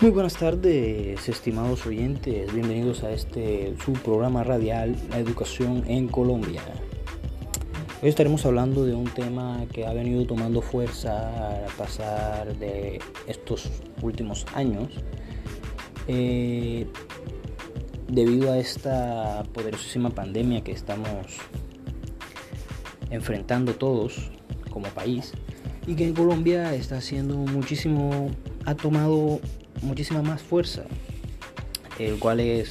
Muy buenas tardes, estimados oyentes. Bienvenidos a este su programa radial, La Educación en Colombia. Hoy estaremos hablando de un tema que ha venido tomando fuerza al pasar de estos últimos años. Eh, debido a esta poderosísima pandemia que estamos enfrentando todos como país y que en Colombia está haciendo muchísimo, ha tomado muchísima más fuerza, el cual es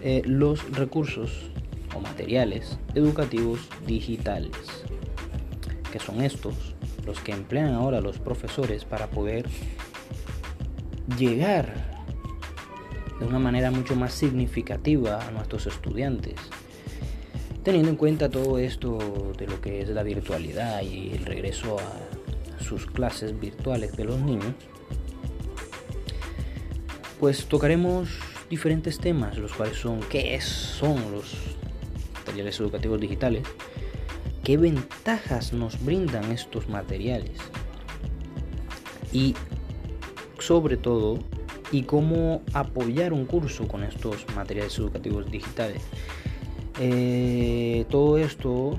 eh, los recursos o materiales educativos digitales, que son estos los que emplean ahora los profesores para poder llegar de una manera mucho más significativa a nuestros estudiantes. Teniendo en cuenta todo esto de lo que es la virtualidad y el regreso a sus clases virtuales de los niños, pues tocaremos diferentes temas, los cuales son qué son los materiales educativos digitales, qué ventajas nos brindan estos materiales y sobre todo y cómo apoyar un curso con estos materiales educativos digitales. Eh, todo esto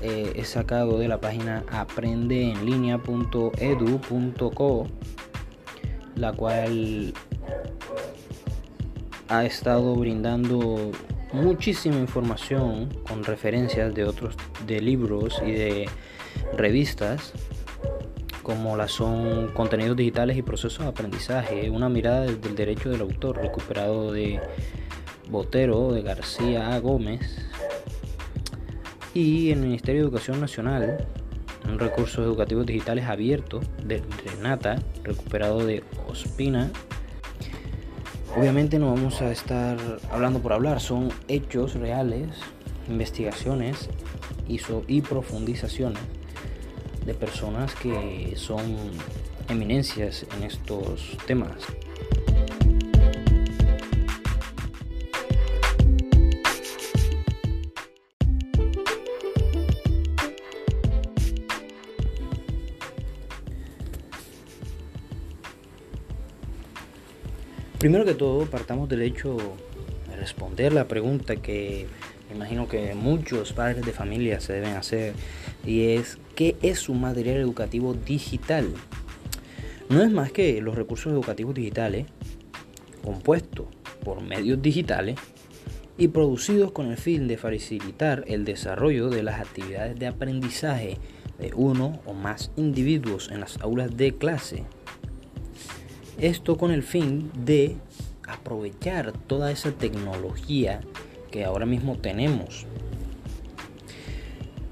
eh, es sacado de la página aprendeenlinea.edu.co, la cual ha estado brindando muchísima información con referencias de otros de libros y de revistas como la son contenidos digitales y procesos de aprendizaje, una mirada desde el derecho del autor recuperado de Botero, de García Gómez y el Ministerio de Educación Nacional, un recurso educativo digitales abierto de Renata, recuperado de Ospina Obviamente no vamos a estar hablando por hablar, son hechos reales, investigaciones y, y profundizaciones de personas que son eminencias en estos temas. Primero que todo, partamos del hecho de responder la pregunta que me imagino que muchos padres de familia se deben hacer y es ¿qué es un material educativo digital? No es más que los recursos educativos digitales compuestos por medios digitales y producidos con el fin de facilitar el desarrollo de las actividades de aprendizaje de uno o más individuos en las aulas de clase esto con el fin de aprovechar toda esa tecnología que ahora mismo tenemos.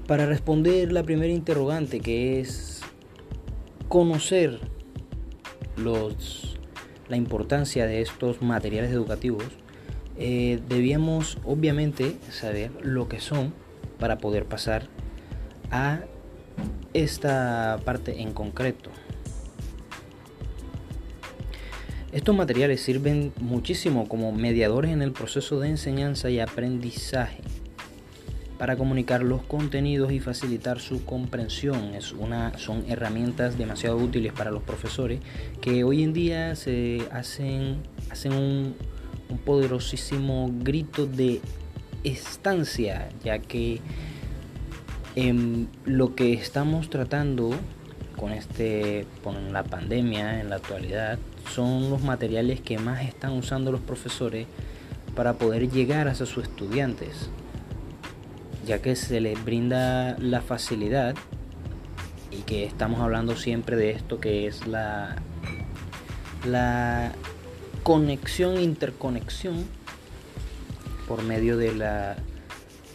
Para responder la primera interrogante que es conocer los, la importancia de estos materiales educativos, eh, debíamos obviamente saber lo que son para poder pasar a esta parte en concreto. Estos materiales sirven muchísimo como mediadores en el proceso de enseñanza y aprendizaje para comunicar los contenidos y facilitar su comprensión. Es una, son herramientas demasiado útiles para los profesores que hoy en día se hacen, hacen un, un poderosísimo grito de estancia, ya que en lo que estamos tratando con este con la pandemia en la actualidad son los materiales que más están usando los profesores para poder llegar hacia sus estudiantes, ya que se les brinda la facilidad y que estamos hablando siempre de esto que es la, la conexión, interconexión por medio de la,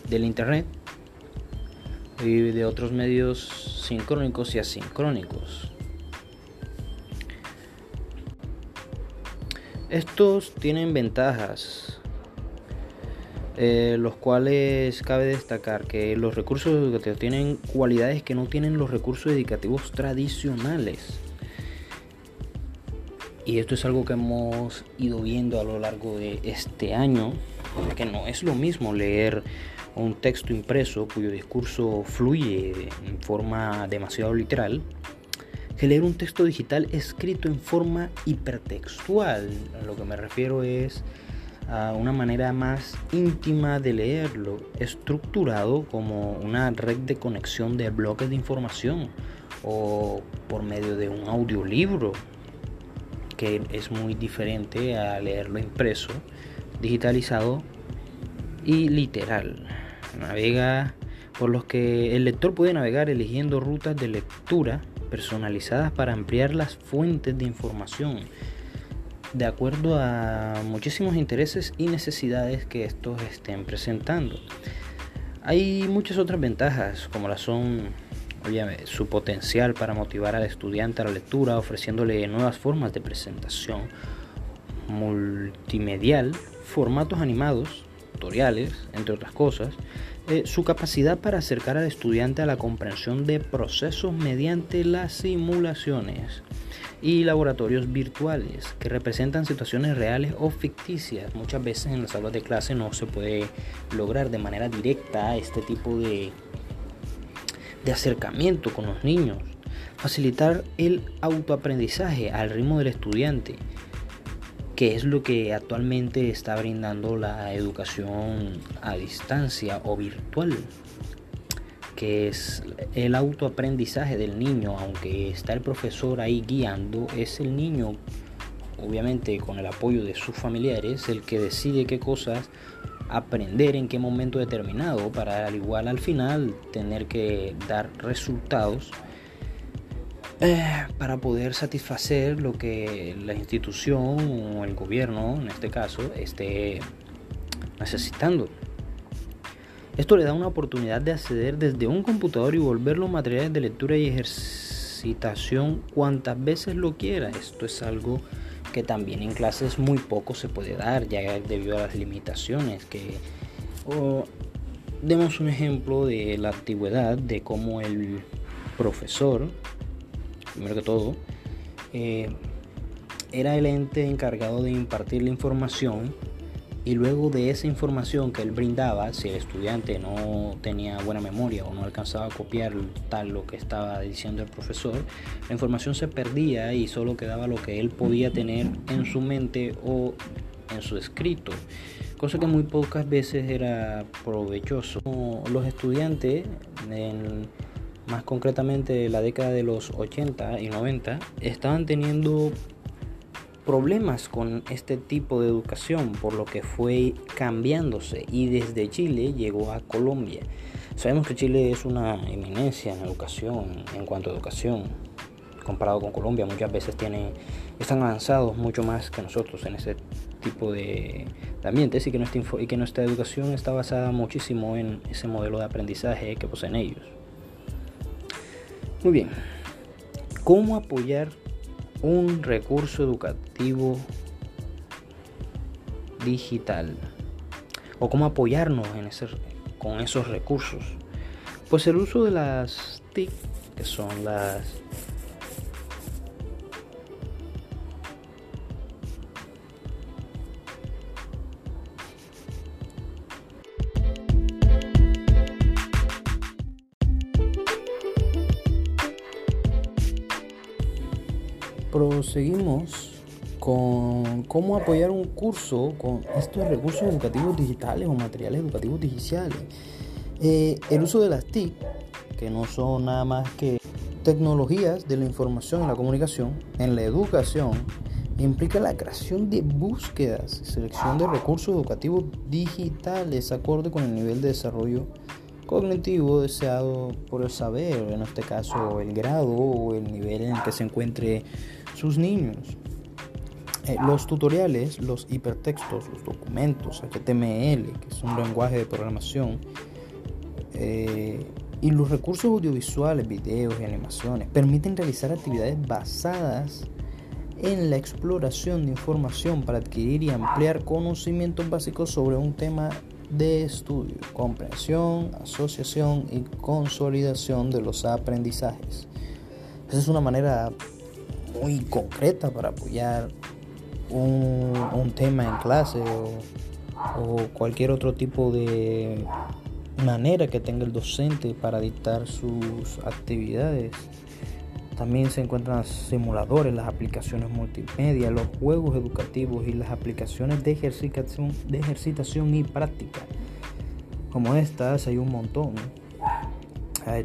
del internet y de otros medios sincrónicos y asincrónicos. Estos tienen ventajas, eh, los cuales cabe destacar que los recursos educativos tienen cualidades que no tienen los recursos educativos tradicionales. Y esto es algo que hemos ido viendo a lo largo de este año, que no es lo mismo leer un texto impreso cuyo discurso fluye en forma demasiado literal que leer un texto digital escrito en forma hipertextual. A lo que me refiero es a una manera más íntima de leerlo, estructurado como una red de conexión de bloques de información o por medio de un audiolibro, que es muy diferente a leerlo impreso, digitalizado y literal. Navega por los que el lector puede navegar eligiendo rutas de lectura personalizadas para ampliar las fuentes de información de acuerdo a muchísimos intereses y necesidades que estos estén presentando. Hay muchas otras ventajas, como la son su potencial para motivar al estudiante a la lectura, ofreciéndole nuevas formas de presentación multimedial, formatos animados, tutoriales, entre otras cosas, eh, su capacidad para acercar al estudiante a la comprensión de procesos mediante las simulaciones y laboratorios virtuales que representan situaciones reales o ficticias. Muchas veces en las aulas de clase no se puede lograr de manera directa este tipo de, de acercamiento con los niños. Facilitar el autoaprendizaje al ritmo del estudiante, que es lo que actualmente está brindando la educación a distancia o virtual que es el autoaprendizaje del niño, aunque está el profesor ahí guiando, es el niño, obviamente con el apoyo de sus familiares, el que decide qué cosas aprender en qué momento determinado para al igual al final tener que dar resultados eh, para poder satisfacer lo que la institución o el gobierno en este caso esté necesitando. Esto le da una oportunidad de acceder desde un computador y volver los materiales de lectura y ejercitación cuantas veces lo quiera. Esto es algo que también en clases muy poco se puede dar, ya debido a las limitaciones que... demos un ejemplo de la antigüedad, de cómo el profesor, primero que todo, eh, era el ente encargado de impartir la información y luego de esa información que él brindaba, si el estudiante no tenía buena memoria o no alcanzaba a copiar tal lo que estaba diciendo el profesor, la información se perdía y solo quedaba lo que él podía tener en su mente o en su escrito, cosa que muy pocas veces era provechoso. Los estudiantes, más concretamente la década de los 80 y 90, estaban teniendo problemas con este tipo de educación, por lo que fue cambiándose y desde Chile llegó a Colombia. Sabemos que Chile es una eminencia en educación, en cuanto a educación, comparado con Colombia, muchas veces tiene, están avanzados mucho más que nosotros en ese tipo de, ambientes y que, nuestra, y que nuestra educación está basada muchísimo en ese modelo de aprendizaje que poseen ellos. Muy bien, ¿cómo apoyar un recurso educativo digital o cómo apoyarnos en ese, con esos recursos. Pues el uso de las TIC, que son las proseguimos con cómo apoyar un curso con estos recursos educativos digitales o materiales educativos digitales. Eh, el uso de las TIC, que no son nada más que tecnologías de la información y la comunicación en la educación, implica la creación de búsquedas y selección de recursos educativos digitales acorde con el nivel de desarrollo cognitivo deseado por el saber, en este caso el grado o el nivel en el que se encuentre sus niños. Eh, los tutoriales, los hipertextos, los documentos, HTML, que es un lenguaje de programación, eh, y los recursos audiovisuales, videos y animaciones permiten realizar actividades basadas en la exploración de información para adquirir y ampliar conocimientos básicos sobre un tema de estudio, comprensión, asociación y consolidación de los aprendizajes. Esa es una manera muy concreta para apoyar un, tema en clase o, cualquier otro tipo de manera que tenga el docente para dictar sus actividades. También se encuentran simuladores, las aplicaciones multimedia, los juegos educativos y las aplicaciones de ejercitación, de ejercitación y práctica. Como estas hay un montón,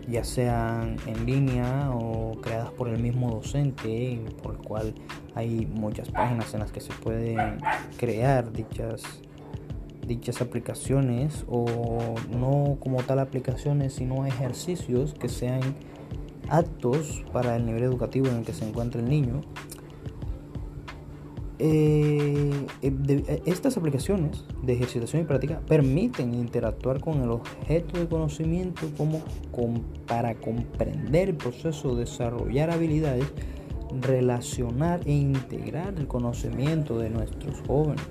ya sean en línea o creadas por el mismo docente, por el cual hay muchas páginas en las que se pueden crear dichas dichas aplicaciones o no como tal aplicaciones sino ejercicios que sean actos para el nivel educativo en el que se encuentra el niño. Eh, eh, estas aplicaciones de ejercitación y práctica permiten interactuar con el objeto de conocimiento como para comprender el proceso, desarrollar habilidades, relacionar e integrar el conocimiento de nuestros jóvenes.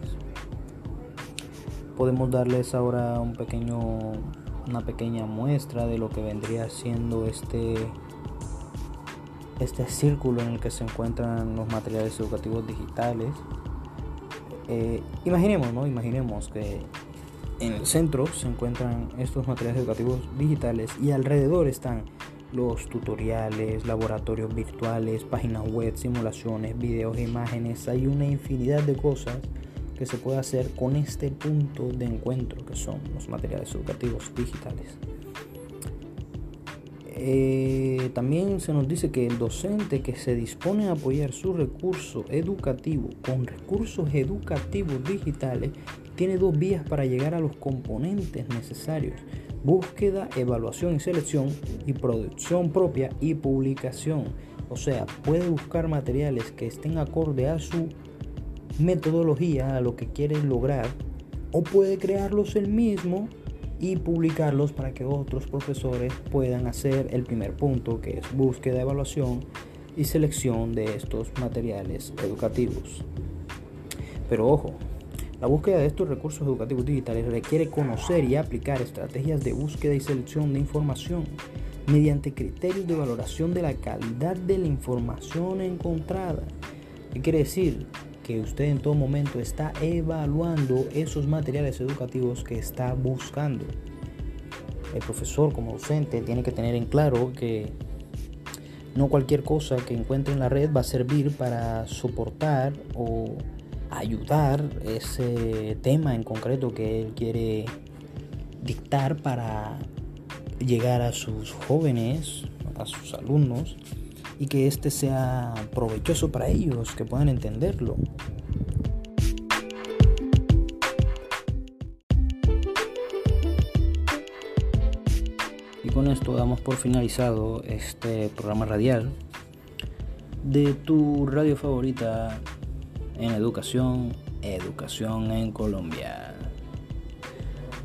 Podemos darles ahora una pequeña muestra de lo que vendría siendo este este círculo en el que se encuentran los materiales educativos digitales. Eh, imaginemos, ¿no? Imaginemos que en el centro se encuentran estos materiales educativos digitales y alrededor están los tutoriales, laboratorios virtuales, páginas web, simulaciones, videos, imágenes. Hay una infinidad de cosas que se puede hacer con este punto de encuentro que son los materiales educativos digitales. Eh, también se nos dice que el docente que se dispone a apoyar su recurso educativo con recursos educativos digitales tiene dos vías para llegar a los componentes necesarios. Búsqueda, evaluación y selección y producción propia y publicación. O sea, puede buscar materiales que estén acorde a su metodología, a lo que quiere lograr, o puede crearlos él mismo y publicarlos para que otros profesores puedan hacer el primer punto que es búsqueda, evaluación y selección de estos materiales educativos. Pero ojo, la búsqueda de estos recursos educativos digitales requiere conocer y aplicar estrategias de búsqueda y selección de información mediante criterios de valoración de la calidad de la información encontrada. ¿Qué quiere decir? Que usted en todo momento está evaluando esos materiales educativos que está buscando. El profesor como docente tiene que tener en claro que no cualquier cosa que encuentre en la red va a servir para soportar o ayudar ese tema en concreto que él quiere dictar para llegar a sus jóvenes, a sus alumnos y que este sea provechoso para ellos, que puedan entenderlo. Y con esto damos por finalizado este programa radial de tu radio favorita en educación, educación en Colombia.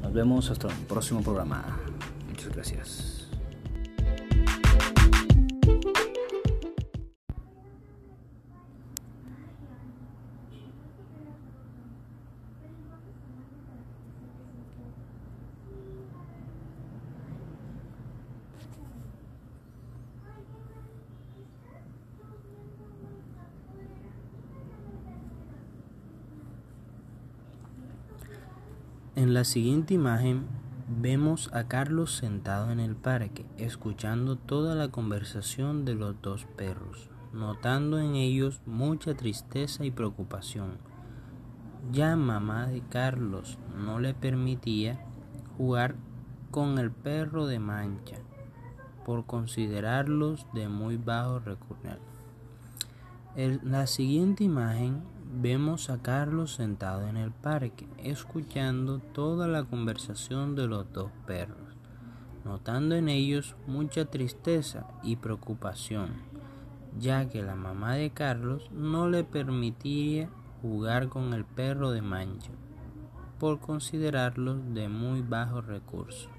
Nos vemos hasta el próximo programa. Muchas gracias. En la siguiente imagen vemos a Carlos sentado en el parque, escuchando toda la conversación de los dos perros, notando en ellos mucha tristeza y preocupación. Ya mamá de Carlos no le permitía jugar con el perro de mancha por considerarlos de muy bajo recurso. En la siguiente imagen Vemos a Carlos sentado en el parque, escuchando toda la conversación de los dos perros, notando en ellos mucha tristeza y preocupación, ya que la mamá de Carlos no le permitía jugar con el perro de mancha, por considerarlos de muy bajo recurso.